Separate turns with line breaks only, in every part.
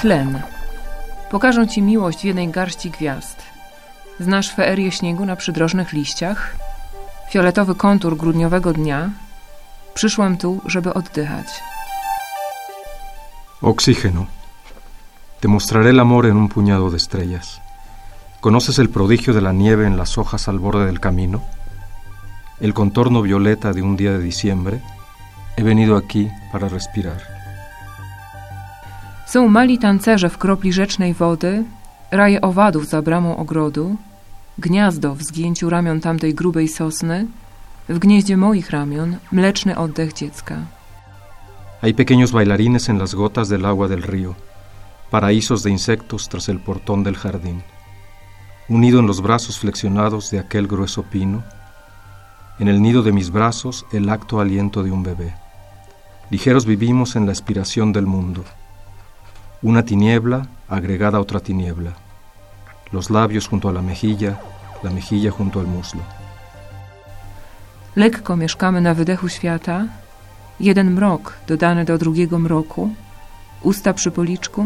Tlen. Pokażę Ci miłość w jednej garści gwiazd. Znasz feerię śniegu na przydrożnych liściach? Fioletowy kontur grudniowego dnia? Przyszłam tu, żeby oddychać.
Oxígeno. Te mostraré el amor en un puñado de estrellas. ¿Conoces el prodigio de la nieve en las hojas al borde del camino? El contorno violeta de un día de diciembre. He venido aquí para respirar.
Są mali tancerze w kropli rzecznej wody, raje owadów za bramą ogrodu, gniazdo w zgięciu ramion tamtej grubej sosny, w gnieździe moich ramion mleczny oddech dziecka.
Hay pequeños bailarines en las gotas del agua del río, paraísos de insectos tras el portón del jardín. Unido en los brazos flexionados de aquel grueso pino, en el nido de mis brazos el acto aliento de un bebé. Ligeros vivimos en la aspiración del mundo una tiniebla agregada a otra tiniebla, los labios junto a la mejilla, la mejilla junto al muslo.
Lekko mieszkamy na wydechu świata, jeden mrok dodany do drugiego mroku, usta przy policzku,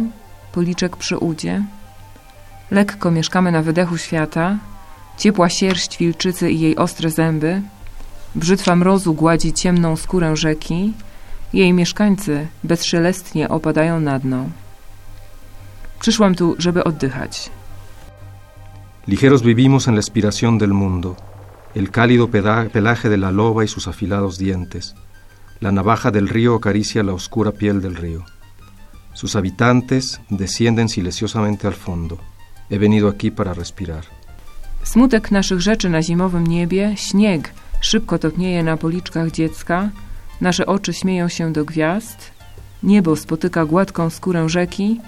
policzek przy udzie. Lekko mieszkamy na wydechu świata, ciepła sierść wilczycy i jej ostre zęby, brzytwa mrozu gładzi ciemną skórę rzeki, jej mieszkańcy bezszelestnie opadają na dno. Przyszłam tu, żeby oddychać.
Ligeros vivimos en la aspiración del mundo, el cálido pelaje de la loba y sus afilados dientes. La navaja del río acaricia la oscura piel del río. Sus habitantes descienden silenciosamente al fondo. He venido aquí para respirar.
Smutek naszych rzeczy na zimowym niebie, śnieg szybko topnieje na policzkach dziecka, nasze oczy śmieją się do gwiazd, niebo spotyka gładką skórę rzeki,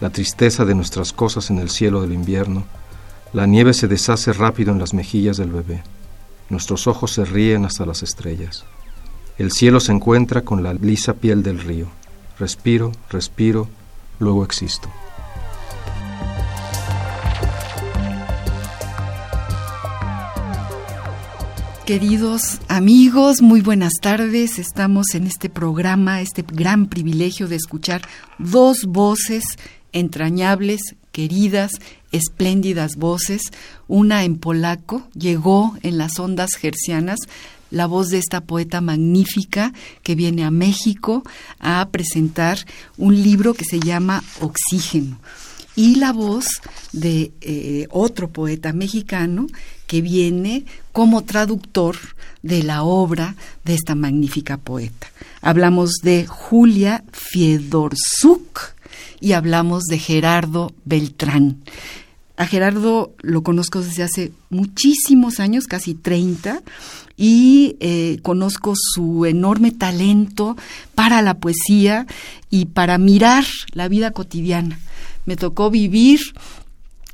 La tristeza de nuestras cosas en el cielo del invierno, la nieve se deshace rápido en las mejillas del bebé. Nuestros ojos se ríen hasta las estrellas. El cielo se encuentra con la lisa piel del río. Respiro, respiro, luego existo.
Queridos amigos, muy buenas tardes. Estamos en este programa, este gran privilegio de escuchar dos voces entrañables, queridas, espléndidas voces. Una en polaco, llegó en las ondas gercianas la voz de esta poeta magnífica que viene a México a presentar un libro que se llama Oxígeno y la voz de eh, otro poeta mexicano que viene como traductor de la obra de esta magnífica poeta. Hablamos de Julia Fiedorzuk y hablamos de Gerardo Beltrán. A Gerardo lo conozco desde hace muchísimos años, casi 30, y eh, conozco su enorme talento para la poesía y para mirar la vida cotidiana me tocó vivir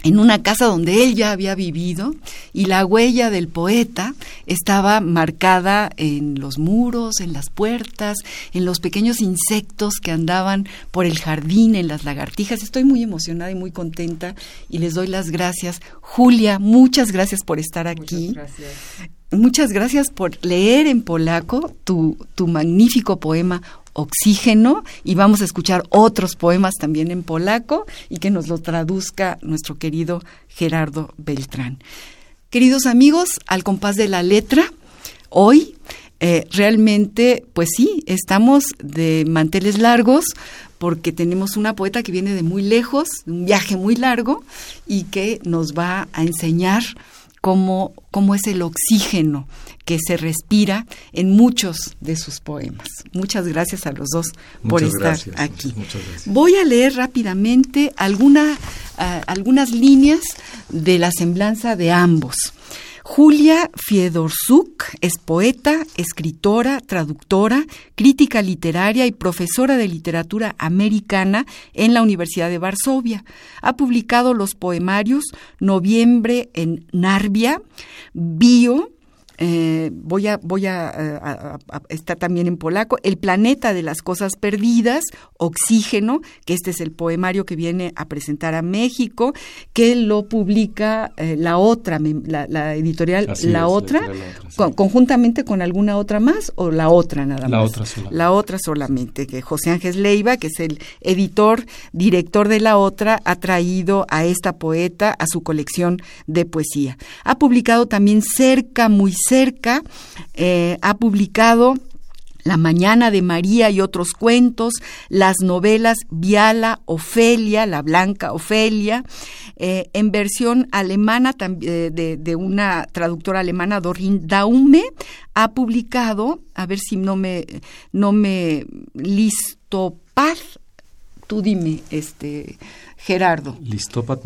en una casa donde él ya había vivido y la huella del poeta estaba marcada en los muros, en las puertas, en los pequeños insectos que andaban por el jardín, en las lagartijas. Estoy muy emocionada y muy contenta y les doy las gracias. Julia, muchas gracias por estar aquí. Muchas gracias. Muchas gracias por leer en polaco tu, tu magnífico poema Oxígeno y vamos a escuchar otros poemas también en polaco y que nos lo traduzca nuestro querido Gerardo Beltrán. Queridos amigos, al compás de la letra, hoy eh, realmente, pues sí, estamos de manteles largos porque tenemos una poeta que viene de muy lejos, un viaje muy largo, y que nos va a enseñar cómo, cómo es el oxígeno que se respira en muchos de sus poemas. Muchas gracias a los dos por estar aquí. Voy a leer rápidamente alguna, ah, algunas líneas de la semblanza de ambos. Julia Fiedorzuk es poeta, escritora, traductora, crítica literaria y profesora de literatura americana en la Universidad de Varsovia. Ha publicado los poemarios Noviembre en Narvia, Bio, eh, voy a, voy a, está también en polaco, El planeta de las cosas perdidas, Oxígeno, que este es el poemario que viene a presentar a México, que lo publica eh, la otra, la, editorial La Otra, conjuntamente con alguna otra más o la otra nada más.
La otra solamente.
La otra solamente, que José Ángel Leiva, que es el editor, director de La Otra, ha traído a esta poeta a su colección de poesía. Ha publicado también cerca, muy cerca, eh, ha publicado la Mañana de María y otros cuentos, las novelas Viala, Ofelia, La Blanca Ofelia, eh, en versión alemana eh, de, de, una traductora alemana, Dorin Daume, ha publicado, a ver si no me, no me listo paz, tú dime, este, Gerardo.
Listopad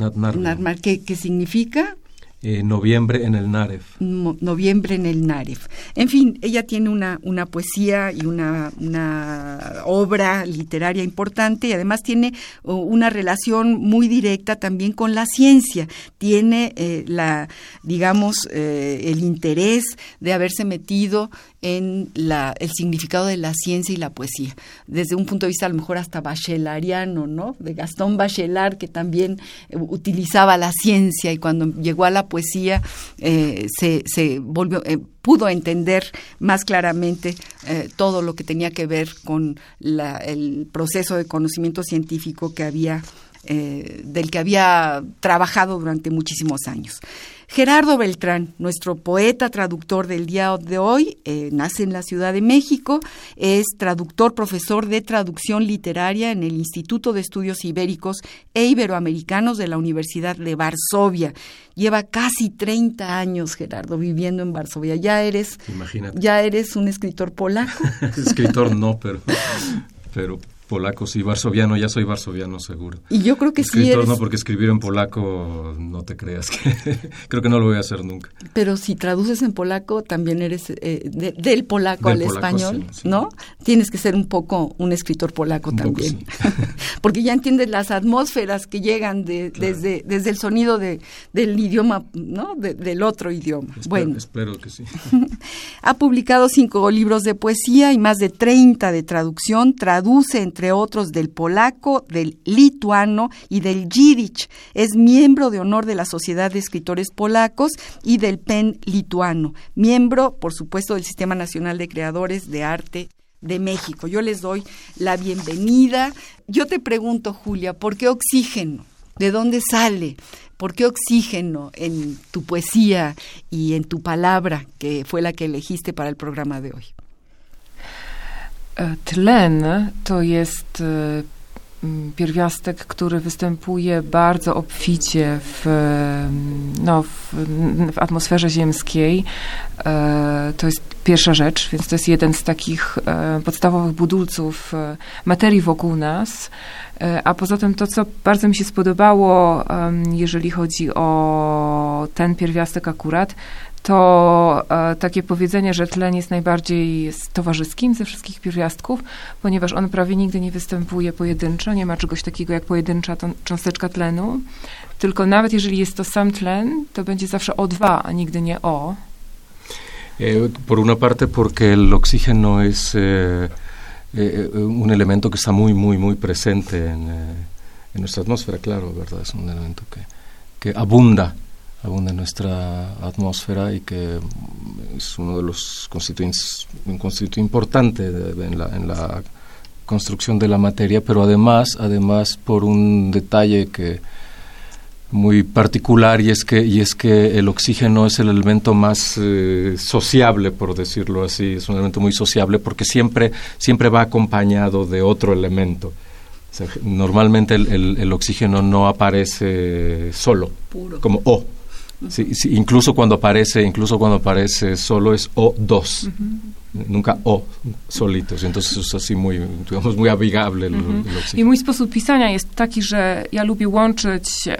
¿Qué, ¿Qué significa?
Eh, noviembre en el Naref.
noviembre en el Naref. En fin, ella tiene una, una poesía y una, una, obra literaria importante y además tiene una relación muy directa también con la ciencia. Tiene eh, la, digamos, eh, el interés de haberse metido en la, el significado de la ciencia y la poesía, desde un punto de vista a lo mejor hasta bachelariano, ¿no? De Gastón Bachelard, que también eh, utilizaba la ciencia y cuando llegó a la poesía eh, se, se, volvió, eh, pudo entender más claramente todo lo que tenía que ver con la, el proceso de conocimiento científico que había del que había trabajado durante muchísimos años. Gerardo Beltrán, nuestro poeta traductor del día de hoy, eh, nace en la Ciudad de México, es traductor, profesor de traducción literaria en el Instituto de Estudios Ibéricos e Iberoamericanos de la Universidad de Varsovia. Lleva casi 30 años, Gerardo, viviendo en Varsovia. Ya eres, ya eres un escritor polaco.
escritor no, pero, pero polacos y varsoviano, ya soy varsoviano seguro.
Y yo creo que sí
no, porque escribir en polaco, no te creas que... creo que no lo voy a hacer nunca.
Pero si traduces en polaco, también eres eh, del polaco al español, ¿no? Tienes que ser un poco un escritor polaco también. porque ya entiendes las atmósferas que llegan de, desde, desde el sonido de, del idioma, ¿no? del otro idioma. bueno.
Espero que sí.
ha publicado cinco libros de poesía y más de 30 de traducción. Traduce entre entre otros del polaco, del lituano y del yiddish. Es miembro de honor de la Sociedad de Escritores Polacos y del PEN lituano. Miembro, por supuesto, del Sistema Nacional de Creadores de Arte de México. Yo les doy la bienvenida. Yo te pregunto, Julia, ¿por qué oxígeno? ¿De dónde sale? ¿Por qué oxígeno en tu poesía y en tu palabra, que fue la que elegiste para el programa de hoy?
E, tlen to jest e, pierwiastek, który występuje bardzo obficie w, e, no, w, w atmosferze ziemskiej. To jest pierwsza rzecz, więc to jest jeden z takich podstawowych budulców materii wokół nas. A poza tym to, co bardzo mi się spodobało, jeżeli chodzi o ten pierwiastek akurat, to e, takie powiedzenie, że tlen jest najbardziej towarzyskim ze wszystkich pierwiastków, ponieważ on prawie nigdy nie występuje pojedynczo, nie ma czegoś takiego jak pojedyncza cząsteczka tlenu, tylko nawet jeżeli jest to sam tlen, to będzie zawsze O2, a nigdy nie O.
Eh, por una parte porque el oxígeno es eh, eh, un elemento que está muy, muy, muy presente en, eh, en nuestra atmósfera, claro, ¿verdad? Es un elemento que, que abunda abunda en nuestra atmósfera y que es uno de los constituyentes, un constituyente importante en, la, en la construcción de la materia, pero además, además por un detalle que muy particular y es que y es que el oxígeno es el elemento más eh, sociable por decirlo así es un elemento muy sociable porque siempre siempre va acompañado de otro elemento normalmente el, oxígeno no aparece solo, como O. incluso cuando aparece, incluso cuando aparece solo es O2 nunca o solitos, entonces jest así muy, digamos, muy amigable. Mhm.
I mój sposób pisania jest taki, że ja lubię łączyć um,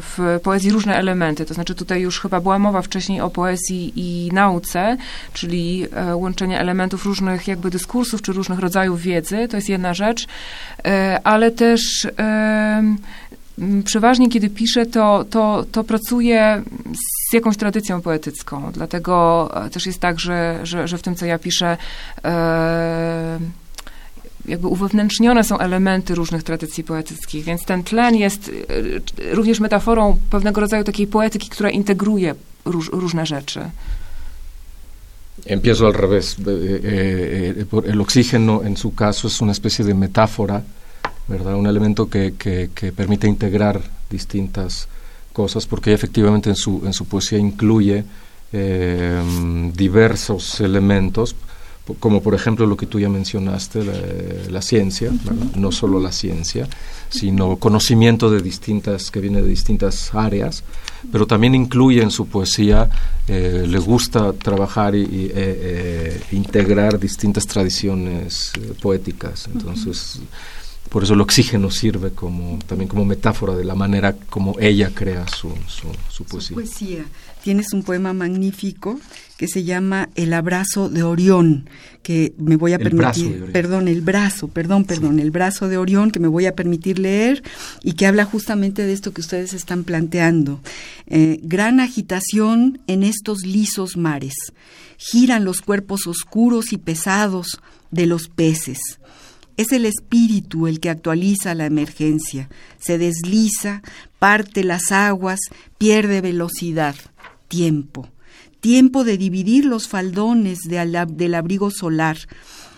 w poezji różne elementy, to znaczy tutaj już chyba była mowa wcześniej o poezji i nauce, czyli e, łączenie elementów różnych jakby dyskursów, czy różnych rodzajów wiedzy, to jest jedna rzecz, e, ale też e, przeważnie kiedy piszę, to, to, to pracuję z jakąś tradycją poetycką. Dlatego e, też jest tak, że, że, że w tym, co ja piszę, e, jakby uwewnętrznione są elementy różnych tradycji poetyckich, więc ten tlen jest e, również metaforą pewnego rodzaju takiej poetyki, która integruje róż, różne rzeczy.
Empiezo al revés. El oxígeno, en su caso, es una especie de metáfora ¿verdad? Un elemento que, que, permite integrar distintas cosas, porque efectivamente en su, en su poesía incluye eh, diversos elementos, como por ejemplo lo que tú ya mencionaste, la, ciencia, no solo la ciencia, sino conocimiento de distintas, que viene de distintas áreas, pero también incluye en su poesía, eh, le gusta trabajar y, eh, integrar distintas tradiciones poéticas. Entonces, por eso el oxígeno sirve como también como metáfora de la manera como ella crea su, su, poesía.
poesía. Tienes un poema magnífico que se llama El abrazo de Orión, que me voy a permitir, perdón, el brazo, perdón, perdón, el brazo de Orión que me voy a permitir leer y que habla justamente de esto que ustedes están planteando. Eh, gran agitación en estos lisos mares. Giran los cuerpos oscuros y pesados de los peces es el espíritu el que actualiza la emergencia, se desliza, parte las aguas, pierde velocidad, tiempo, tiempo de dividir los faldones del abrigo solar,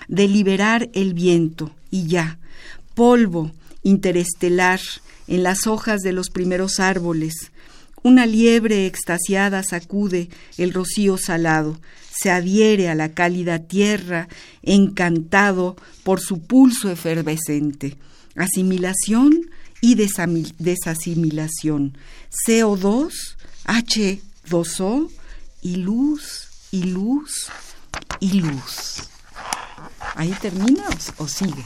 de liberar el viento y ya, polvo interestelar en las hojas de los primeros árboles, una liebre extasiada sacude el rocío salado, se adhiere a la cálida tierra, encantado por su pulso efervescente. Asimilación y desasimilación. CO2, H2O y luz, y luz, y luz. Ahí termina o, o sigue.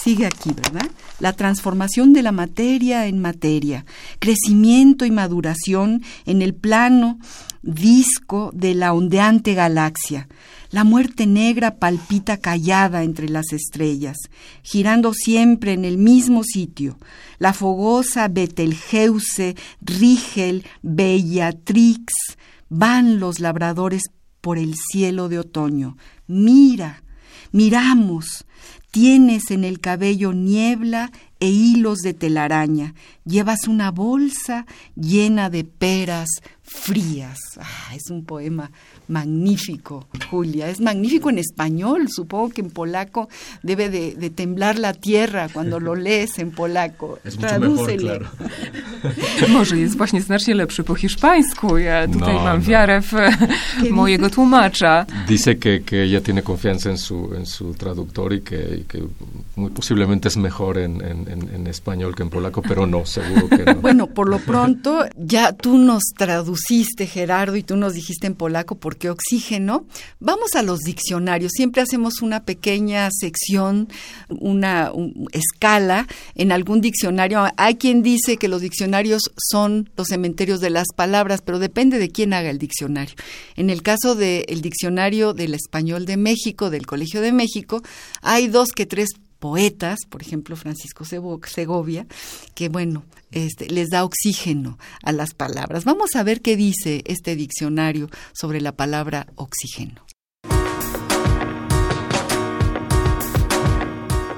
Sigue aquí, ¿verdad? La transformación de la materia en materia, crecimiento y maduración en el plano disco de la ondeante galaxia. La muerte negra palpita callada entre las estrellas, girando siempre en el mismo sitio. La fogosa Betelgeuse, Rigel, Bellatrix, van los labradores por el cielo de otoño. Mira, miramos. Tienes en el cabello niebla e hilos de telaraña. Llevas una bolsa llena de peras, frías. Ah, es un poema magnífico, Julia. Es magnífico en español. Supongo que en polaco debe de, temblar la tierra cuando lo lees en polaco.
Es claro.
Może jest właśnie znacznie lepszy po hiszpańsku. Ja tutaj no, mam no. wiarę w mojego tłumacza.
Dice que, que ella tiene confianza en su, en su traductor y que, que muy posiblemente es mejor en, en, en, español que en polaco, pero no, seguro que no.
Bueno, por lo pronto ya tú nos traduciste, Gerardo, y tú nos dijiste en polaco por qué oxígeno. Vamos a los diccionarios. Siempre hacemos una pequeña sección, una escala en algún diccionario. Hay quien dice que los diccionarios son los cementerios de las palabras, pero depende de quién haga el diccionario. En el caso del diccionario del español de México, del Colegio de México, hay dos que tres poetas, por ejemplo Francisco Segovia, que bueno, este, les da oxígeno a las palabras. Vamos a ver qué dice este diccionario sobre la palabra oxígeno.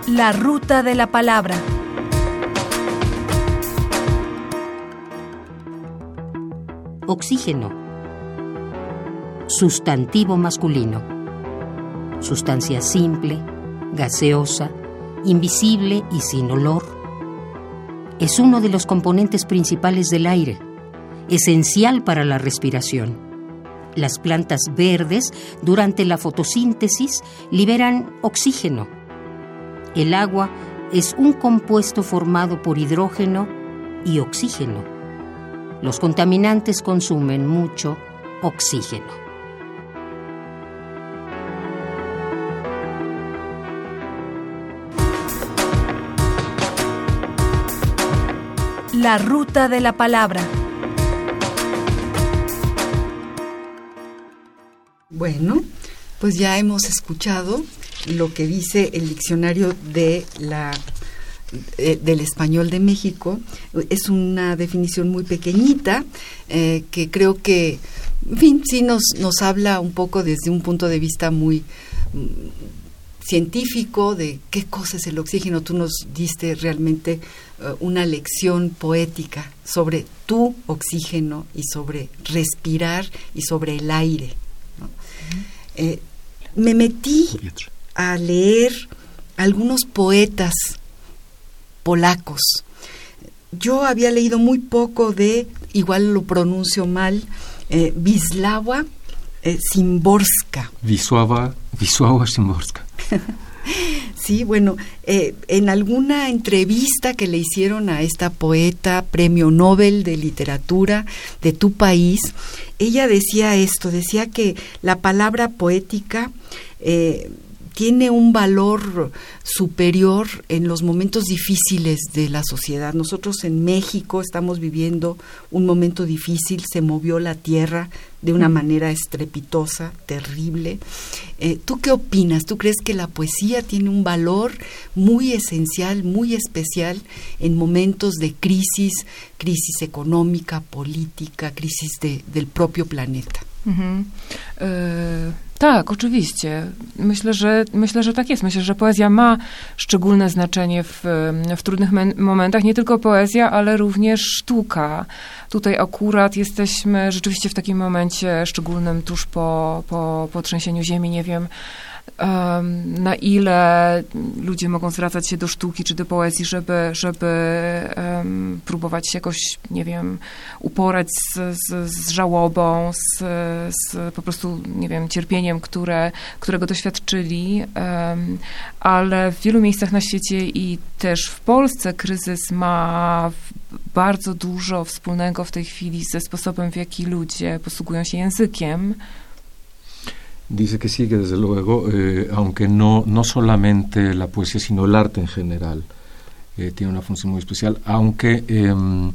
La ruta de la palabra.
Oxígeno. Sustantivo masculino. Sustancia simple, gaseosa, invisible y sin olor. Es uno de los componentes principales del aire, esencial para la respiración. Las plantas verdes, durante la fotosíntesis, liberan oxígeno. El agua es un compuesto formado por hidrógeno y oxígeno. Los contaminantes consumen mucho oxígeno.
La ruta de la palabra.
Bueno, pues ya hemos escuchado lo que dice el diccionario de la eh, del español de México. Es una definición muy pequeñita eh, que creo que, en fin, sí nos, nos habla un poco desde un punto de vista muy mm, científico de qué cosa es el oxígeno. Tú nos diste realmente una lección poética sobre tu oxígeno y sobre respirar y sobre el aire. Eh, me metí a leer algunos poetas polacos. Yo había leído muy poco de, igual lo pronuncio mal, eh, Wisława eh, Szymborska.
Wisława, Wisława Szymborska.
Sí, bueno, eh, en alguna entrevista que le hicieron a esta poeta, premio Nobel de literatura de tu país, ella decía esto, decía que la palabra poética eh, tiene un valor superior en los momentos difíciles de la sociedad. Nosotros en México estamos viviendo un momento difícil, se movió la tierra de una manera estrepitosa, terrible. Eh, ¿Tú qué opinas? ¿Tú crees que la poesía tiene un valor muy esencial, muy especial en momentos de crisis, crisis económica, política, crisis de, del propio planeta?
Tak, oczywiście. Myślę że, myślę, że tak jest. Myślę, że poezja ma szczególne znaczenie w, w trudnych momentach. Nie tylko poezja, ale również sztuka. Tutaj akurat jesteśmy rzeczywiście w takim momencie szczególnym tuż po, po, po trzęsieniu ziemi. Nie wiem, na ile ludzie mogą zwracać się do sztuki czy do poezji, żeby, żeby um, próbować jakoś, nie wiem, uporać z, z, z żałobą, z, z, po prostu, nie wiem, cierpieniem, które, którego doświadczyli, um, ale w wielu miejscach na świecie i też w Polsce kryzys ma bardzo dużo wspólnego w tej chwili ze sposobem, w jaki ludzie posługują się językiem,
Dice que sí, que desde luego, eh, aunque no, no solamente la poesía, sino el arte en general eh, tiene una función muy especial, aunque em,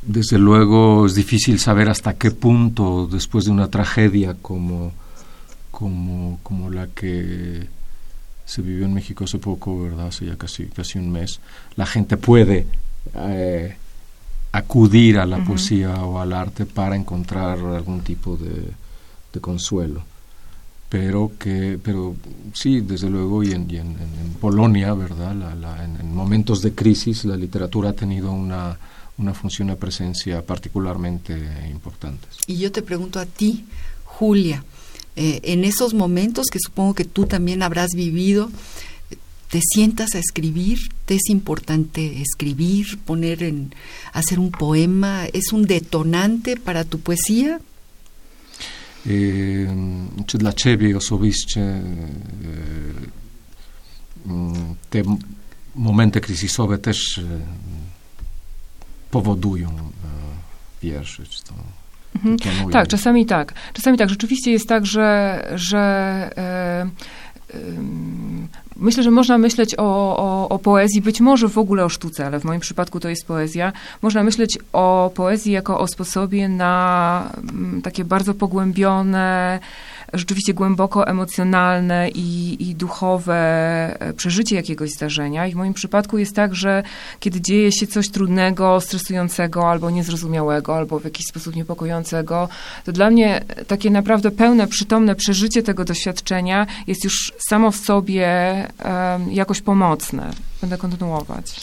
desde luego es difícil saber hasta qué punto, después de una tragedia como, como, como la que se vivió en México hace poco, ¿verdad? Hace ya casi, casi un mes, la gente puede eh, acudir a la poesía o al arte para encontrar algún tipo de, de consuelo pero que pero sí desde luego y en, Polonia verdad en, momentos de crisis la literatura ha tenido una una función de presencia particularmente importante.
Y yo te pregunto a ti Julia eh, en esos momentos que supongo que tú también habrás vivido te sientas a escribir, te es importante escribir, poner en hacer un poema, es un detonante para tu poesía?
Czy dla Ciebie osobiście te momenty kryzysowe też powodują wiersze, czy to
Mhm. Tak, czasami tak. Czasami tak. Rzeczywiście jest tak, że, że e, Myślę, że można myśleć o, o, o, poezji, być może w ogóle o sztuce, ale w moim przypadku to jest poezja. Można myśleć o poezji jako o sposobie na mm, takie bardzo pogłębione, rzeczywiście głęboko emocjonalne i, i duchowe e, przeżycie jakiegoś zdarzenia. I w moim przypadku jest tak, że kiedy dzieje się coś trudnego, stresującego albo niezrozumiałego, albo w jakiś sposób niepokojącego, to dla mnie takie naprawdę pełne, przytomne przeżycie tego doświadczenia jest już samo w sobie um, jakoś pomocne. Będę kontynuować.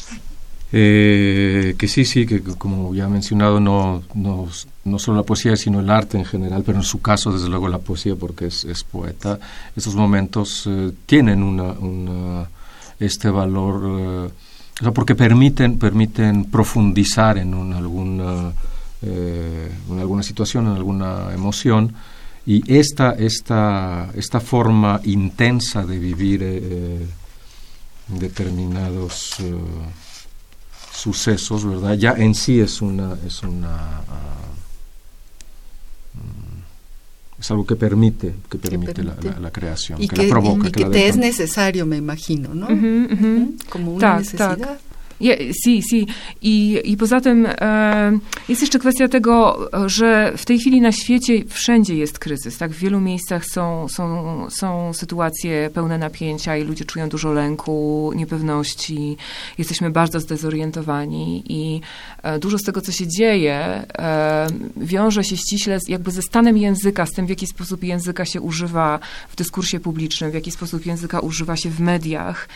Eh, que sí, sí, que como ya mencionado, no, no, no, solo la poesía, sino el arte en general, pero en su caso, desde luego, la poesía, porque es, es poeta, estos momentos eh, tienen una, este valor, eh, porque permiten, permiten profundizar en una, alguna, eh, en alguna situación, en alguna emoción, y esta, esta, esta forma intensa de vivir determinados sucesos, ¿verdad? Ya en sí es una, es una ah, es algo que permite, que permite, La, creación,
y que, la provoca. Y que, te es necesario, me imagino, ¿no? Como una necesidad.
Je, si, si. I, I poza tym e, jest jeszcze kwestia tego, że w tej chwili na świecie wszędzie jest kryzys. Tak? W wielu miejscach są, są, są sytuacje pełne napięcia i ludzie czują dużo lęku, niepewności. Jesteśmy bardzo zdezorientowani i e, dużo z tego, co się dzieje, e, wiąże się ściśle z, jakby ze stanem języka, z tym, w jaki sposób języka się używa w dyskursie publicznym, w jaki sposób języka używa się w mediach,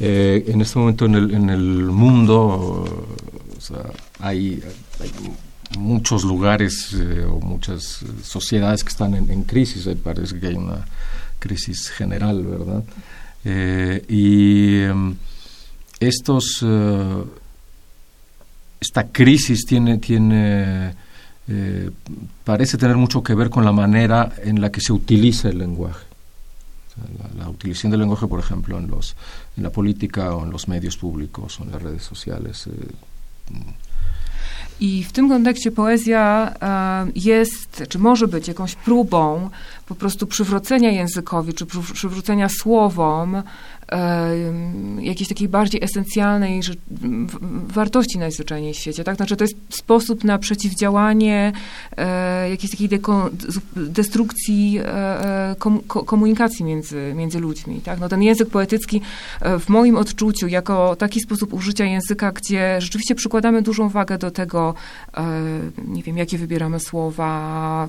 Eh, en este momento en el, en el mundo hay, muchos lugares eh, o muchas sociedades que están en, crisis, parece que hay una crisis general, ¿verdad? Eh, y em, estos, esta crisis tiene, tiene parece tener mucho que ver con la manera en la que se utiliza el lenguaje la, utilización del lenguaje, por ejemplo, en, los, en la política o en los medios públicos o en las redes sociales. Eh,
I w tym kontekście poezja e, jest, czy może być jakąś próbą po prostu przywrócenia językowi, czy przywrócenia słowom jakiejś takiej bardziej esencjalnej wartości najzwyczajniej w świecie. Tak? Znaczy to jest sposób na przeciwdziałanie e, jakiejś takiej destrukcji e, e, komunikacji między, między ludźmi. Tak? No ten język poetycki w moim odczuciu jako taki sposób użycia języka, gdzie rzeczywiście przykładamy dużą wagę do tego, nie wiem, jakie wybieramy słowa,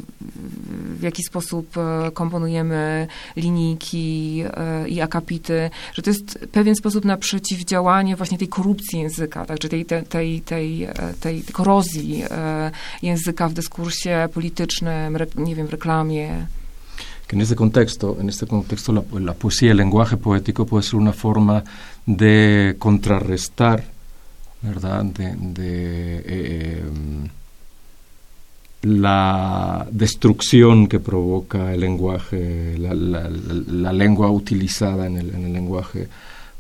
w jaki sposób komponujemy linijki i akapity, że to jest pewien sposób na przeciwdziałanie właśnie tej korupcji języka, tak, czy tej, tej, tej, tej, tej korozji e, języka w dyskursie politycznym, nie wiem, w reklamie.
que en este contexto, en este contexto la, la, poesía, el lenguaje poético puede ser una forma de contrarrestar, ¿verdad? De, de eh, la destrucción que provoca el lenguaje, la, la, la lengua utilizada en el, en el, lenguaje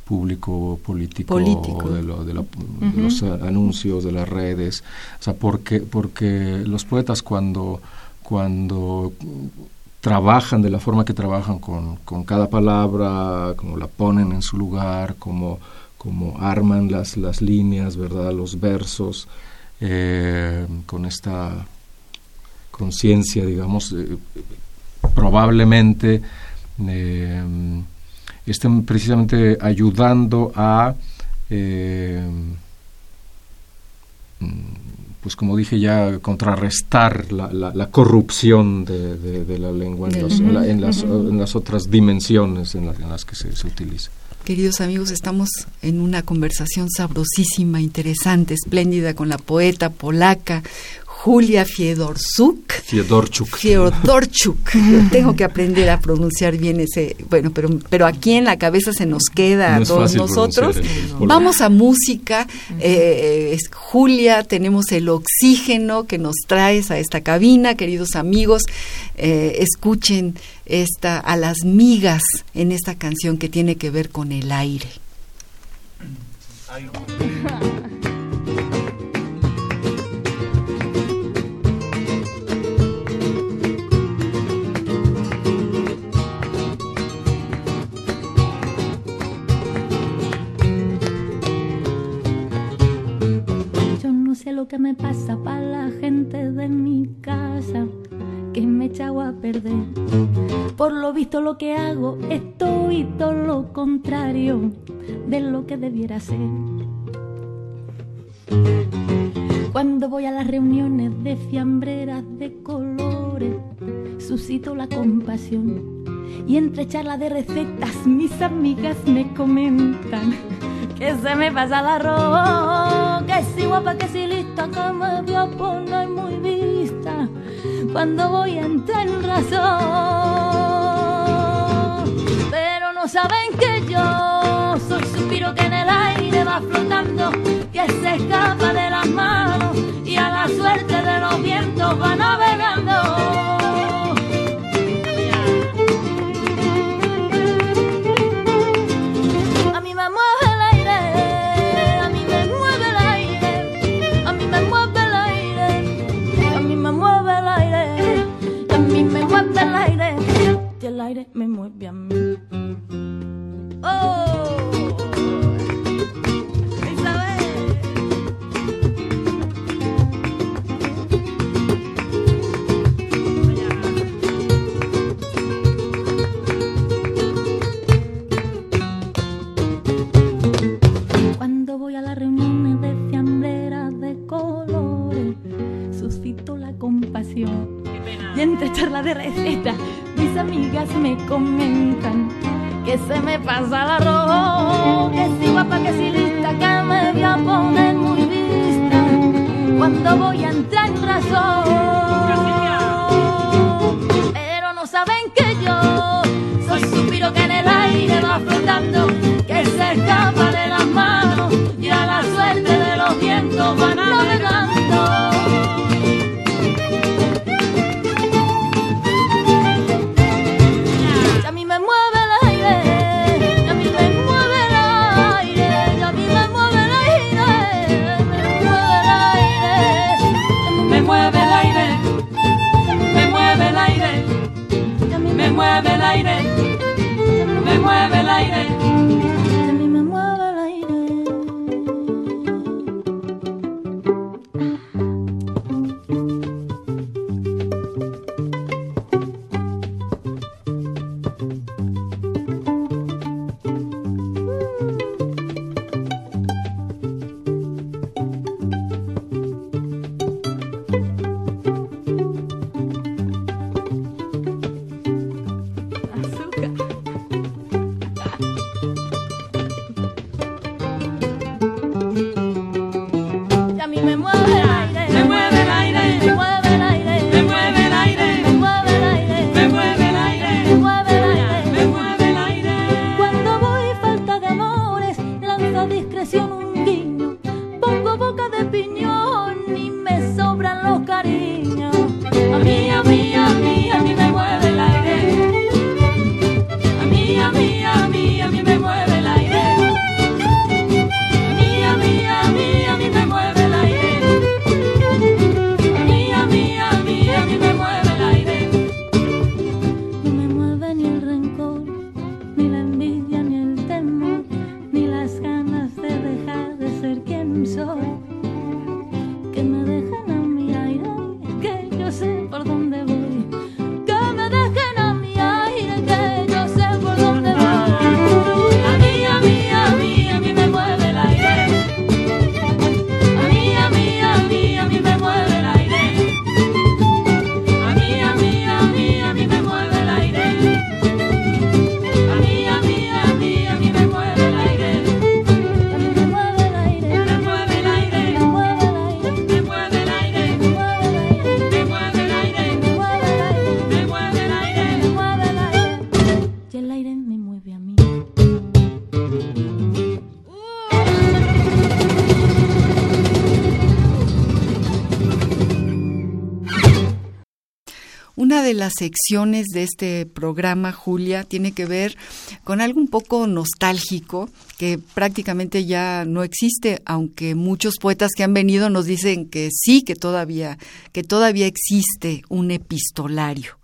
público, político, De, lo, de, los anuncios, de las redes. O sea, porque, porque los poetas cuando, cuando trabajan de la forma que trabajan con, con cada palabra, como la ponen en su lugar, como, como arman las, las líneas, ¿verdad? Los versos, eh, con esta conciencia, digamos, eh, probablemente eh, estén precisamente ayudando a, eh, pues como dije ya, contrarrestar la, la, corrupción de, de, la lengua en, las, en, las, otras dimensiones en, en las que se, se utiliza.
Queridos amigos, estamos en una conversación sabrosísima, interesante, espléndida con la poeta polaca Julia Fiedorzuk.
Fiedorchuk.
Fiedorchuk. tengo que aprender a pronunciar bien ese. Bueno, pero, pero aquí en la cabeza se nos queda a todos nosotros. Vamos a música. Eh, Julia, tenemos el oxígeno que nos traes a esta cabina, queridos amigos. Eh, escuchen esta, a las migas en esta canción que tiene que ver con el aire.
lo que me pasa para la gente de mi casa, que me echado a perder. Por lo visto lo que hago es todo lo contrario de lo que debiera ser. Cuando voy a las reuniones de fiambreras de colores, suscito la compasión. Y entre charlas de recetas, mis amigas me comentan que se me pasa el arroz, que si guapa, que si lista, que me voy a poner muy vista cuando voy en razón. Pero no saben que yo soy suspiro que en el aire va flotando, que se escapa de las manos y a la suerte de los vientos va navegando. Las
secciones de este programa, Julia, tiene que ver con algo un poco nostálgico que prácticamente ya no existe, aunque muchos poetas que han venido nos dicen que sí, que todavía, que todavía existe un epistolario.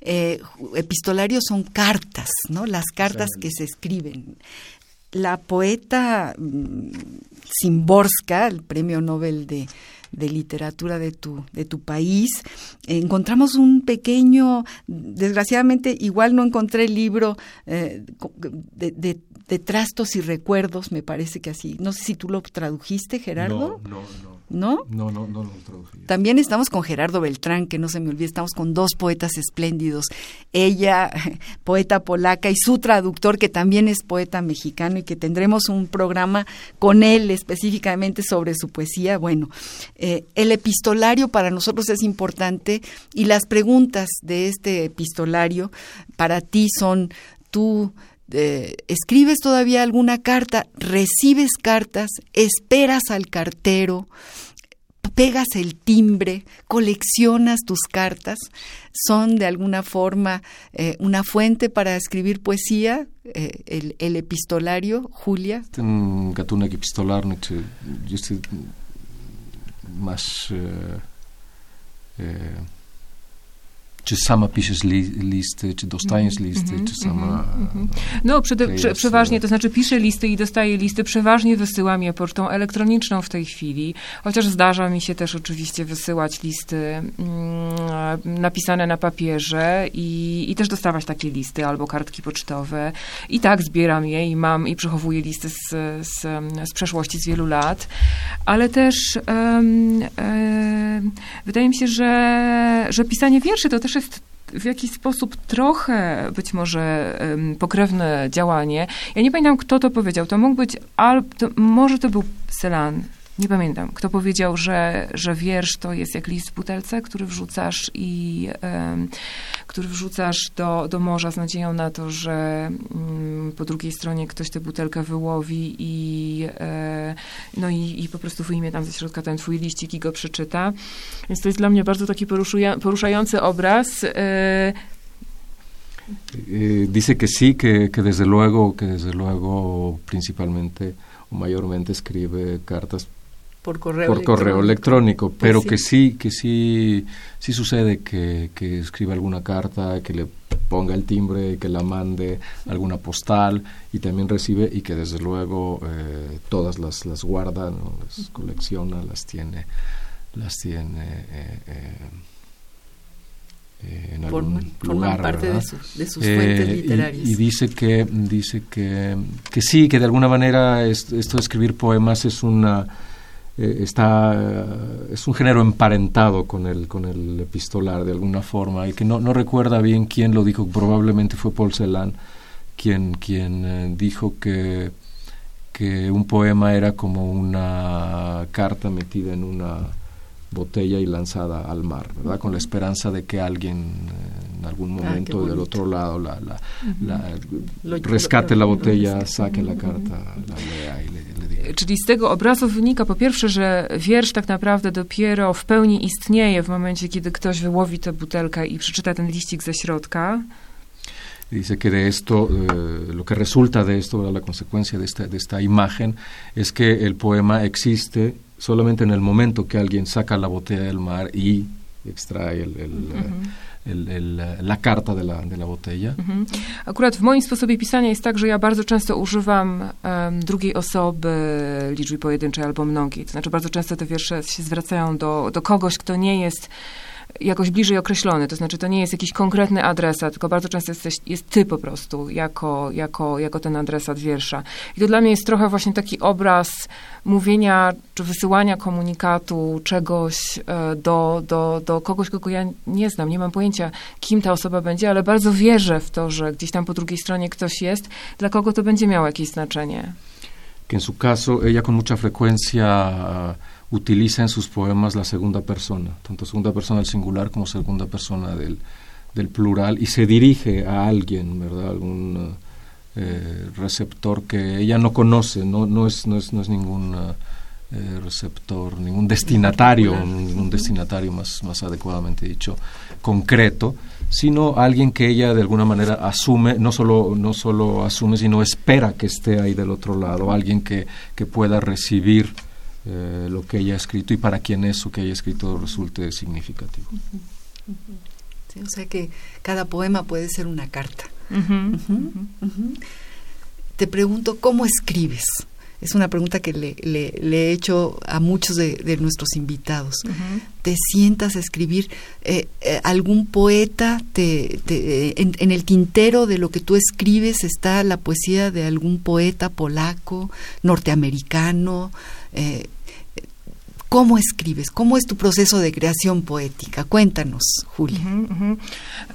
Eh, epistolarios son cartas, ¿no? Las cartas que se escriben. La poeta mm, Simborska, el premio Nobel de, de literatura de tu, de tu país, encontramos un pequeño, desgraciadamente igual no encontré el libro eh, de, de, de trastos y recuerdos, me parece que así. No sé si tú lo tradujiste, Gerardo.
No, no, no.
¿No?
No, no, no lo traducí.
También estamos con Gerardo Beltrán, que no se me olvide, estamos con dos poetas espléndidos. Ella, poeta polaca, y su traductor, que también es poeta mexicano y que tendremos un programa con él específicamente sobre su poesía. Bueno, eh, el epistolario para nosotros es importante y las preguntas de este epistolario para ti son tú eh, escribes todavía alguna carta, recibes cartas, esperas al cartero, pegas el timbre, coleccionas tus cartas, son de alguna forma eh, una fuente para escribir poesía, eh, el, epistolario, Julia.
Ten gatunek czy sama piszesz li, listy, czy dostajesz listy, czy sama...
No, przede, prze, przeważnie, to znaczy piszę listy i dostaję listy, przeważnie wysyłam je pocztą elektroniczną w tej chwili, chociaż zdarza mi się też oczywiście wysyłać listy mm, napisane na papierze i, i też dostawać takie listy albo kartki pocztowe. I tak zbieram je i mam i przechowuję listy z, z, z przeszłości z wielu lat, ale też um, um, wydaje mi się, że, że pisanie wierszy to też jest w jakiś sposób trochę być może um, pokrewne działanie. Ja nie pamiętam, kto to powiedział. To mógł być, al, to, może to był Celan, nie pamiętam, kto powiedział, że, że wiersz to jest jak list w butelce, który wrzucasz i um, który wrzucasz do, do morza z nadzieją na to, że um, po drugiej stronie ktoś tę butelkę wyłowi i, e, no i, i po prostu wyjmie tam ze środka ten twój liścik i go przeczyta. Więc to jest dla mnie bardzo taki poruszający obraz. E,
dice que sí, que, que desde luego, que desde luego principalmente o mayormente escribe cartas
por correo
por
electrónico.
correo electrónico,
Pues
pero
sí.
que sí, que sí, sí sucede que, que escriba alguna carta, que le ponga el timbre, que la mande alguna postal y también recibe y que desde luego eh, todas las, las guarda, ¿no? las colecciona, las tiene, las tiene eh, eh, eh, en
Forman,
algún
forman
lugar,
parte de,
¿verdad?
su- de sus
Eh,
fuentes
y-
literarias.
Y, dice que dice que, que sí, que de alguna manera es- esto de escribir poemas es una eh, está eh, es un género emparentado con el con el epistolar de alguna forma y que no, no recuerda bien quién lo dijo, probablemente fue Paul Celan quien quien eh, dijo que que un poema era como una carta metida en una botella y lanzada al mar, ¿verdad? Con la esperanza de que alguien eh, en algún
Ah,
momento del
bonito.
otro lado la, la, la-
Lo-
rescate
lo-
la botella,
rescate.
saque la carta, la lea y le, le diga.
Czyli z tego obrazu wynika po pierwsze, że wiersz tak naprawdę dopiero w pełni istnieje w momencie, kiedy ktoś wyłowi tę butelkę i przeczyta ten liścik ze środka.
Dice que de esto, eh, lo que resulta de esto, la consecuencia de esta, de esta imagen, es que el poema existe solamente en el momento que alguien saca la botella del mar y extrae el, el, el- el- la carta de la, de la botella.
Mhm. Akurat w moim sposobie pisania jest tak, że ja bardzo często używam em, drugiej osoby liczby pojedynczej albo mnogiej. To znaczy bardzo często te wiersze się zwracają do, do kogoś, kto nie jest jakoś bliżej określony, to znaczy to nie jest jakiś konkretny adresat, tylko bardzo często jesteś, jest ty po prostu jako, jako, jako ten adresat wiersza. I to dla mnie jest trochę właśnie taki obraz mówienia czy wysyłania komunikatu czegoś e, do, do, do kogoś, kogo ja nie znam, nie mam pojęcia, kim ta osoba będzie, ale bardzo wierzę w to, że gdzieś tam po drugiej stronie ktoś jest, dla kogo to będzie miało jakieś znaczenie.
que en su con mucha frecuencia uh, utiliza en sus poemas la segunda persona, tanto segunda persona del singular como segunda persona del, del plural, y se dirige a alguien, ¿verdad? Algún eh, receptor que ella no conoce, no, no, es, no, es, no es ningún eh, receptor, ningún destinatario, ningún destinatario más, más adecuadamente dicho, concreto, sino alguien que ella de alguna manera asume, no solo, no solo asume, sino espera que esté ahí del otro lado, alguien que, que pueda recibir eh, lo que ella ha escrito y para quien eso que haya escrito resulte significativo.
Sí, o sea que cada poema puede ser una carta. Te pregunto, ¿cómo escribes? Es una pregunta que le, le- le he hecho a muchos de, de nuestros invitados. ¿Te sientas a escribir eh, eh, algún poeta? Te, te- en, en el tintero de lo que tú escribes está la poesía de algún poeta polaco, norteamericano. eh, ¿Cómo escribes? ¿Cómo es tu proceso de creación poética? Cuéntanos, Julia.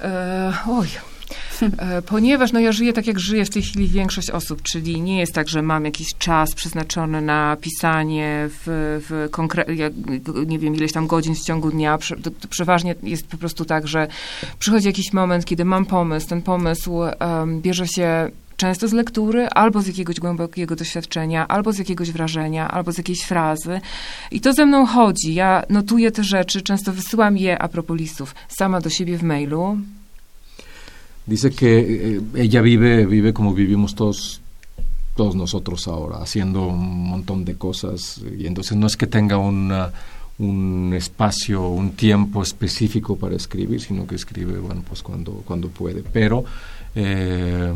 E, Ponieważ no ja żyję tak, jak żyje w tej chwili większość osób, czyli nie jest tak, że mam jakiś czas przeznaczony na pisanie w, w konkre- nie wiem, ileś tam godzin w ciągu dnia. Prze- przeważnie jest po prostu tak, że przychodzi jakiś moment, kiedy mam pomysł. Ten pomysł em, bierze się często z lektury, albo z jakiegoś głębokiego doświadczenia, albo z jakiegoś wrażenia, albo z jakiejś frazy. I to ze mną chodzi. Ja notuję te rzeczy, często wysyłam je a propos listów sama do siebie w mailu.
Dice que eh, ella vive, vive como vivimos todos, todos nosotros ahora, haciendo un montón de cosas, y entonces no es que tenga una, un espacio, un tiempo específico para escribir, sino que escribe, bueno, pues cuando, cuando puede. Pero, eh,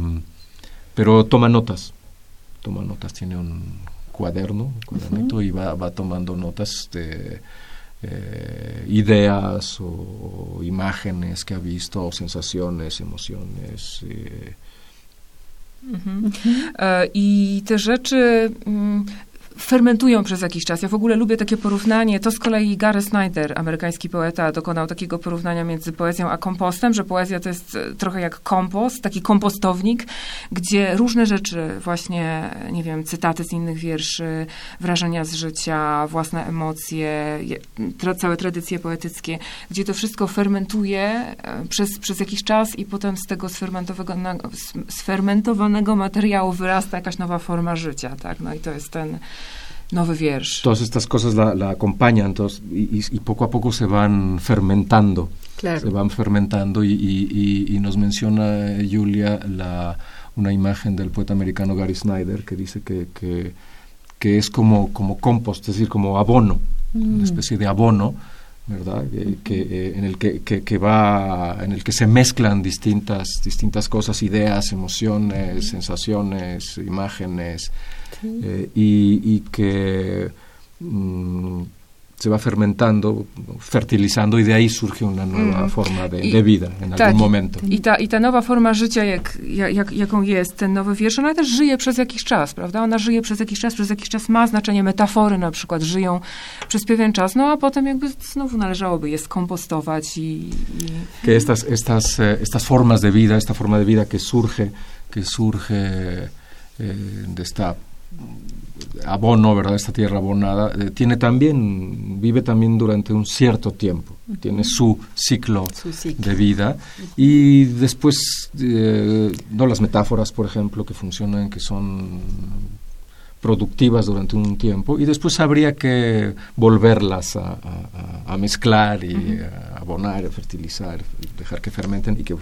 pero toma notas, toma notas, tiene un cuaderno, un cuadernito y va, va tomando notas de eh, ideas o, imágenes que ha visto, o sensaciones, emociones. Eh.
Mhm. E, I te rzeczy mm, fermentują przez jakiś czas. Ja w ogóle lubię takie porównanie. To z kolei Gary Snyder, amerykański poeta, dokonał takiego porównania między poezją a kompostem, że poezja to jest e, trochę jak kompost, taki kompostownik, gdzie różne rzeczy, właśnie, nie wiem, cytaty z innych wierszy, wrażenia z życia, własne emocje, tra całe tradycje poetyckie, gdzie to wszystko fermentuje e, przez, przez jakiś czas i potem z tego sfermentowanego materiału wyrasta jakaś nowa forma życia, tak? No i to jest ten nowy wiersz.
Todas estas cosas la, la acompañan entonces, y, y, poco a poco se van fermentando.
Claro.
Se van fermentando y, y, nos menciona Julia la, una imagen del poeta americano Gary Snyder que dice que, que, que es como, como compost, es decir, como abono, mm. una especie de abono. ¿verdad? Que, que eh, en el que, que, que, va en el que se mezclan distintas distintas cosas ideas emociones sensaciones imágenes eh, y, y, que mm, se va fermentando, fertilizando i de ahí surge una nueva mm. forma de, I, de vida en tak, algún momento.
I ta, I ta nowa forma życia, jak, jak, jaką jest ten nowy wiersz, ona też żyje przez jakiś czas, prawda? Ona żyje przez jakiś czas, przez jakiś czas ma znaczenie, metafory na przykład żyją przez pewien czas, no a potem jakby znowu należałoby je skompostować i... i...
Que estas, estas, eh, estas formas de vida, esta forma de vida que surge, que surge eh, de esta abono, ¿verdad? Esta tierra abonada, eh, tiene también, vive también durante un cierto tiempo, tiene su ciclo, de vida. Y después, eh, no las metáforas, por ejemplo, que funcionan, que son productivas durante un tiempo y después habría que volverlas a, mezclar y a abonar, a fertilizar, dejar que fermenten y que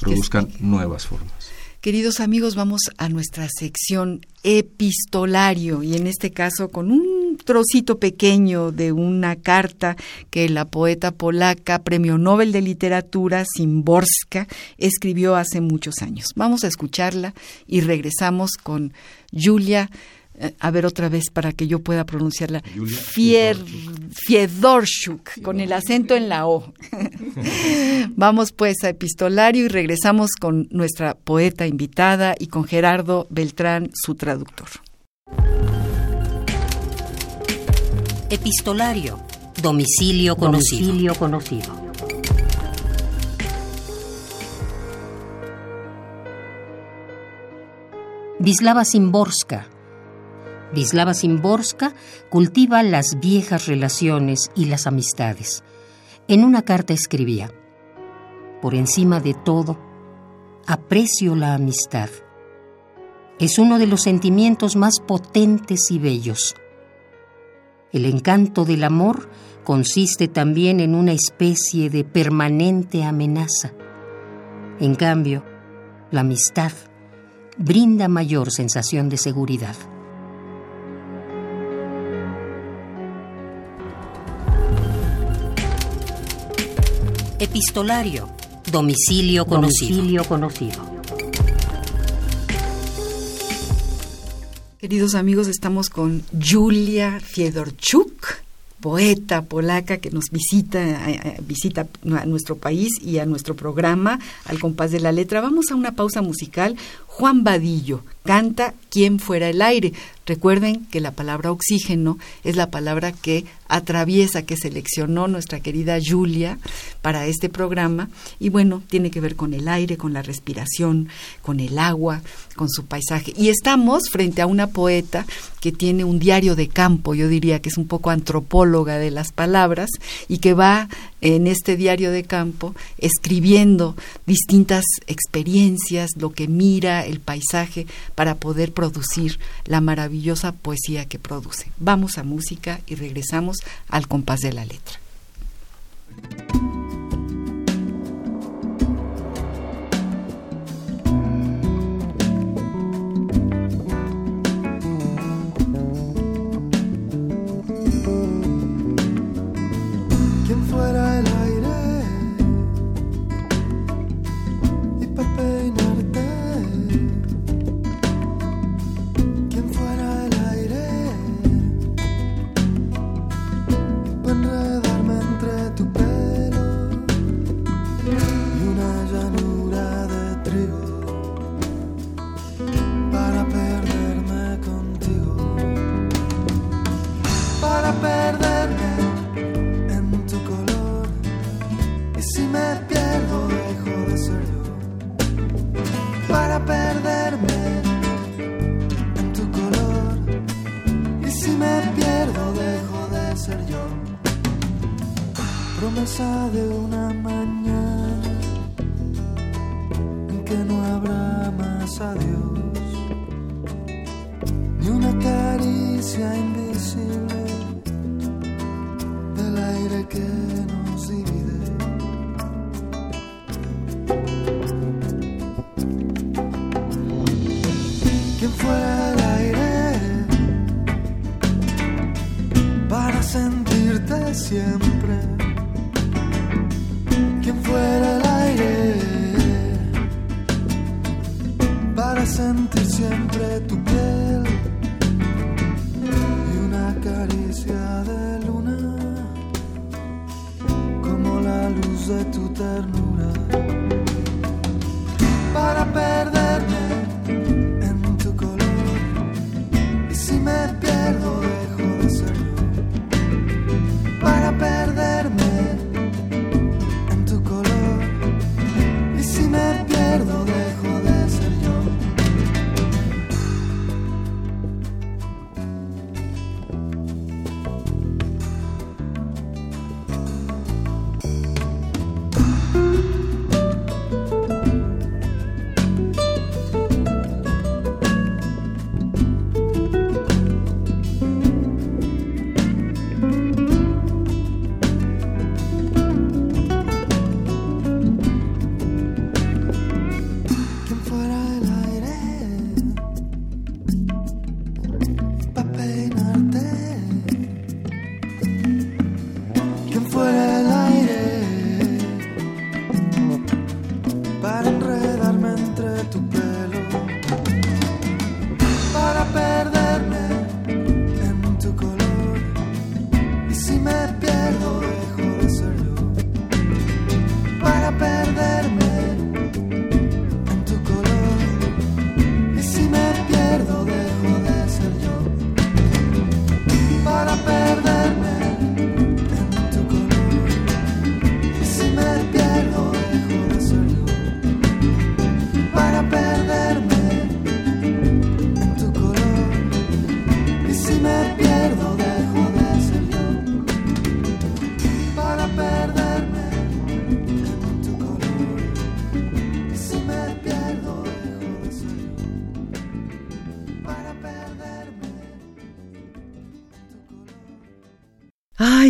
produzcan nuevas formas.
Queridos amigos, vamos a nuestra sección epistolario y en este caso con un trocito pequeño de una carta que la poeta polaca, Premio Nobel de Literatura, Simborska, escribió hace muchos años. Vamos a escucharla y regresamos con Julia a ver otra vez para que yo pueda pronunciarla, Fier, Fiedorchuk, con el acento en la O. Vamos pues a epistolario y regresamos con nuestra poeta invitada y con Gerardo Beltrán, su traductor.
Epistolario, domicilio conocido. Domicilio conocido. Vislava Simborska, Vislava Simborska cultiva las viejas relaciones y las amistades. En una carta escribía, por encima de todo, aprecio la amistad. Es uno de los sentimientos más potentes y bellos. El encanto del amor consiste también en una especie de permanente amenaza. En cambio, la amistad brinda mayor sensación de seguridad. Epistolario. Domicilio conocido. Domicilio conocido.
Queridos amigos, estamos con Julia Fiedorchuk, poeta polaca que nos visita, eh, eh, visita a nuestro país y a nuestro programa al compás de la letra. Vamos a una pausa musical. Juan Vadillo canta Quien fuera el aire. Recuerden que la palabra oxígeno es la palabra que atraviesa, que seleccionó nuestra querida Julia para este programa y bueno, tiene que ver con el aire, con la respiración, con el agua, con su paisaje. Y estamos frente a una poeta que tiene un diario de campo, yo diría que es un poco antropóloga de las palabras y que va en este diario de campo escribiendo distintas experiencias, lo que mira, el paisaje, para poder producir la maravillosa poesía que produce. Vamos a música y regresamos al compás de la letra. de tu ternura.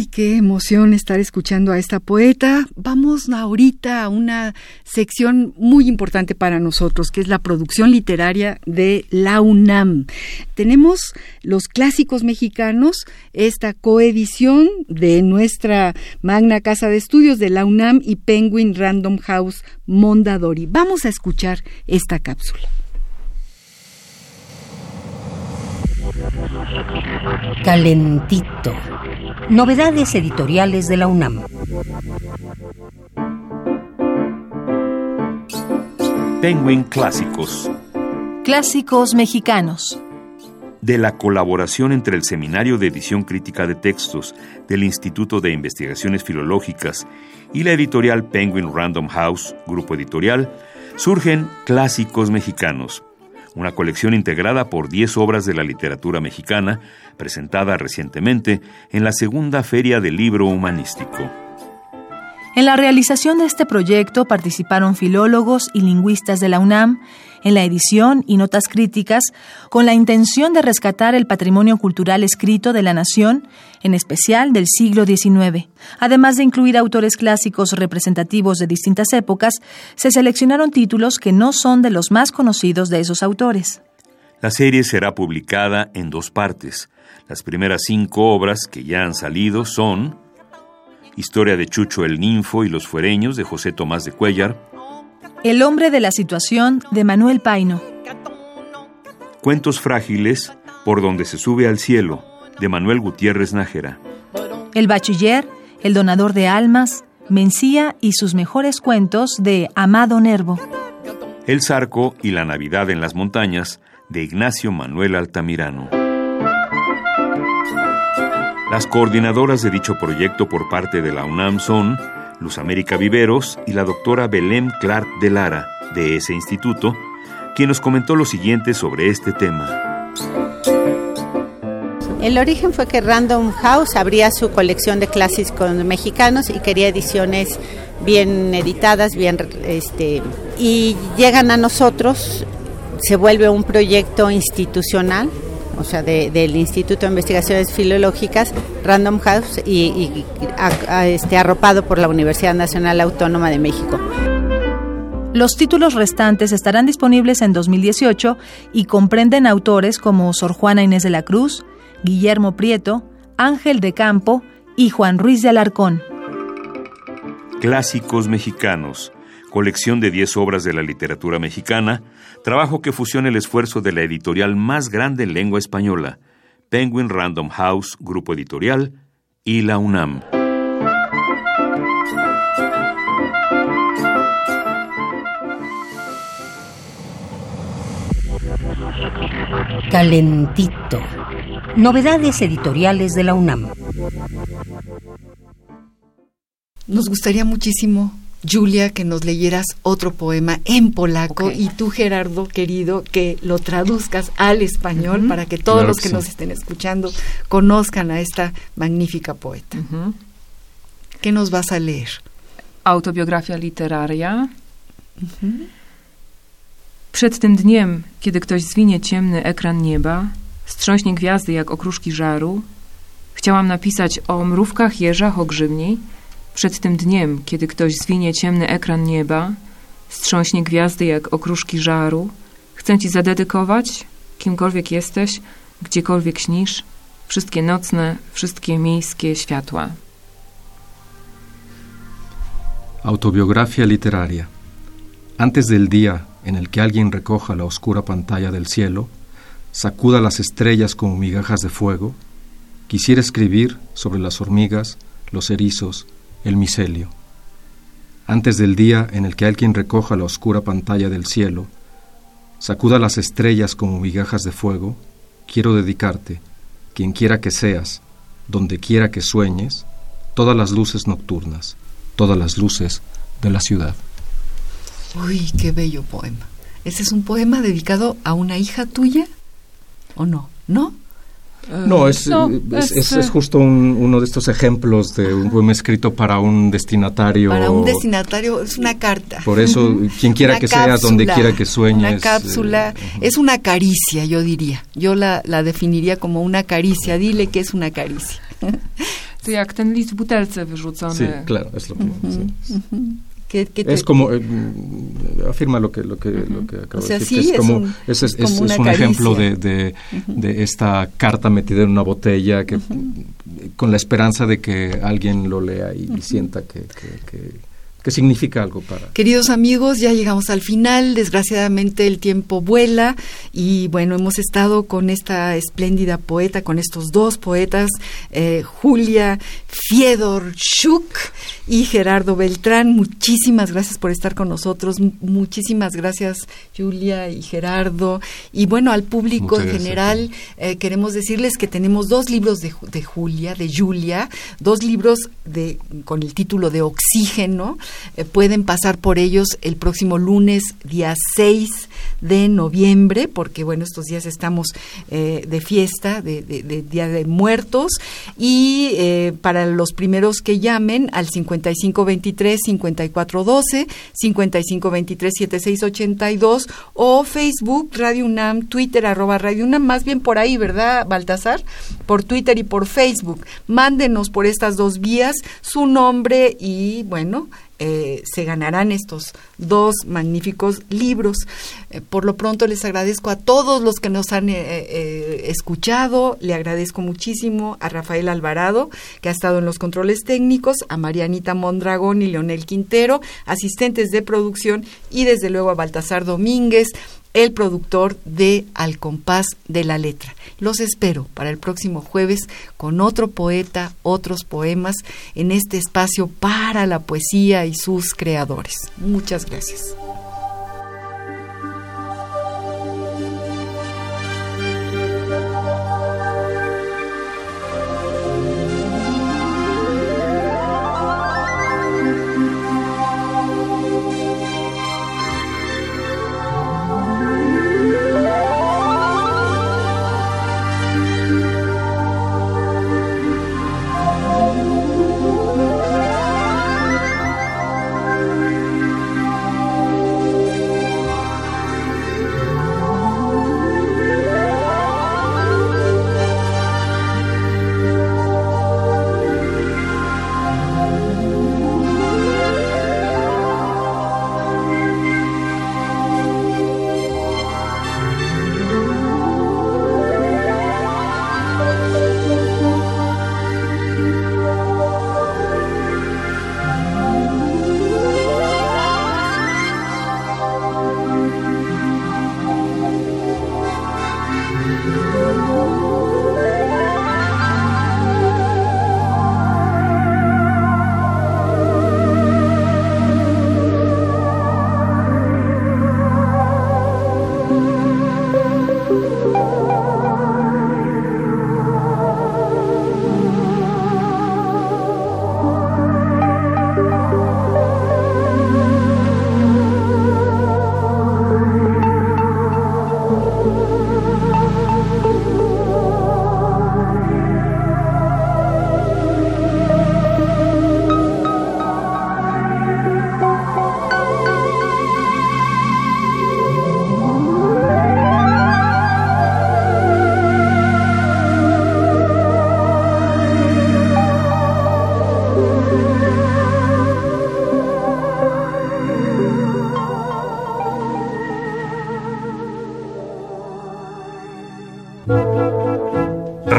Qué emoción estar escuchando a esta poeta. Vamos ahorita a una sección muy importante para nosotros, que es la producción literaria de la UNAM. Tenemos los clásicos mexicanos, esta coedición de nuestra magna casa de estudios de la UNAM y Penguin Random House Mondadori. Vamos a escuchar esta cápsula.
Calentito Novedades editoriales de la UNAM.
Penguin Clásicos.
Clásicos mexicanos.
De la colaboración entre el Seminario de Edición Crítica de Textos del Instituto de Investigaciones Filológicas y la editorial Penguin Random House, grupo editorial, surgen Clásicos Mexicanos, una colección integrada por 10 obras de la literatura mexicana, presentada recientemente en la segunda Feria del Libro Humanístico.
En la realización de este proyecto participaron filólogos y lingüistas de la UNAM, en la edición y notas críticas con la intención de rescatar el patrimonio cultural escrito de la nación, en especial del siglo XIX. Además de incluir autores clásicos representativos de distintas épocas, se seleccionaron títulos que no son de los más conocidos de esos autores.
La serie será publicada en dos partes. Las primeras cinco obras que ya han salido son Historia de Chucho el Ninfo y los Fuereños de José Tomás de Cuellar.
El hombre de la situación de Manuel Paino.
Cuentos frágiles por donde se sube al cielo de Manuel Gutiérrez Nájera.
El bachiller, el donador de almas, Mencía y sus mejores cuentos de Amado Nervo.
El Zarco y la Navidad en las Montañas de Ignacio Manuel Altamirano. Las coordinadoras de dicho proyecto por parte de la UNAM son Luz América Viveros y la doctora Belén Clark de Lara, de ese instituto, quien nos comentó lo siguiente sobre este tema.
El origen fue que Random House abría su colección de clásicos mexicanos y quería ediciones bien editadas, bien este y llegan a nosotros, se vuelve un proyecto institucional, o sea, del Instituto de Investigaciones Filológicas, Random House, y, este, arropado por la Universidad Nacional Autónoma de México.
Los títulos restantes estarán disponibles en 2018 y comprenden autores como Sor Juana Inés de la Cruz, Guillermo Prieto, Ángel de Campo y Juan Ruiz de Alarcón.
Clásicos mexicanos, colección de 10 obras de la literatura mexicana, trabajo que fusiona el esfuerzo de la editorial más grande en lengua española, Penguin Random House, Grupo Editorial, y la UNAM.
Calentito. Novedades editoriales de la UNAM.
Nos gustaría muchísimo, Julia, que nos leyeras otro poema en polaco y tú, Gerardo, querido, que lo traduzcas al español para que todos los que, nos estén escuchando conozcan a esta magnífica poeta. ¿Qué nos vas a leer?
Autobiografia literaria. Przed tym dniem, kiedy ktoś zwinie ciemny ekran nieba, strząśnie gwiazdy jak okruszki żaru, chciałam napisać o mrówkach, jeżach, o grzybni. Przed tym dniem, kiedy ktoś zwinie ciemny ekran nieba, strząśnie gwiazdy jak okruszki żaru, chcę Ci zadedykować, kimkolwiek jesteś, gdziekolwiek śnisz, wszystkie nocne, wszystkie miejskie światła.
Autobiografia literaria. Antes del día en el que alguien recoja la oscura pantalla del cielo, sacuda las estrellas como migajas de fuego, quisiera escribir sobre las hormigas, los erizos, el micelio. Antes del día en el que alguien recoja la oscura pantalla del cielo, sacuda las estrellas como migajas de fuego, quiero dedicarte, quien quiera que seas, donde quiera que sueñes, todas las luces nocturnas, todas las luces de la ciudad.
Uy, qué bello poema. ¿Ese es un poema dedicado a una hija tuya? ¿O no? ¿No?
No, es, es, es, justo uno de estos ejemplos de un poema escrito para un destinatario.
Para un destinatario, es una carta.
Por eso, quien quiera que seas, donde quiera que sueñes.
Una cápsula, eh, es una caricia, yo diría. Yo la, la definiría como una caricia. Dile que es una caricia.
To jak ten list w butelce wyrzucony.
Sí, claro, es lo que... sí. Es como, eh, afirma lo que, lo que, lo que acabo de decir, es, como, es, es, es, un ejemplo de, de, de, esta carta metida en una botella que con la esperanza de que alguien lo lea y, sienta que, que significa algo para.
Queridos amigos, ya llegamos al final. Desgraciadamente el tiempo vuela y bueno, hemos estado con esta espléndida poeta, con estos dos poetas, eh, Julia Shuk y Gerardo Beltrán. Muchísimas gracias por estar con nosotros. Muchísimas gracias, Julia y Gerardo. Y bueno, al público en general, eh, queremos decirles que tenemos dos libros de, de Julia, de Julia, dos libros de, con el título de Oxígeno. Eh, pueden pasar por ellos el próximo lunes, día 6 de noviembre, porque bueno, estos días estamos eh, de fiesta, de, Día de Muertos, y eh, para los primeros que llamen al 5523-5412, 5523-7682 o Facebook, Radio UNAM, Twitter, arroba Radio UNAM, más bien por ahí, ¿verdad, Baltasar? Por Twitter y por Facebook. Mándenos por estas dos vías su nombre y bueno, eh, se ganarán estos dos magníficos libros. Eh, por lo pronto les agradezco a todos los que nos han eh, escuchado, le agradezco muchísimo a Rafael Alvarado, que ha estado en los controles técnicos, a Marianita Mondragón y Leonel Quintero, asistentes de producción, y desde luego a Baltasar Domínguez, el productor de Al compás de la letra. Los espero para el próximo jueves con otro poeta, otros poemas en este espacio para la poesía y sus creadores. Muchas gracias.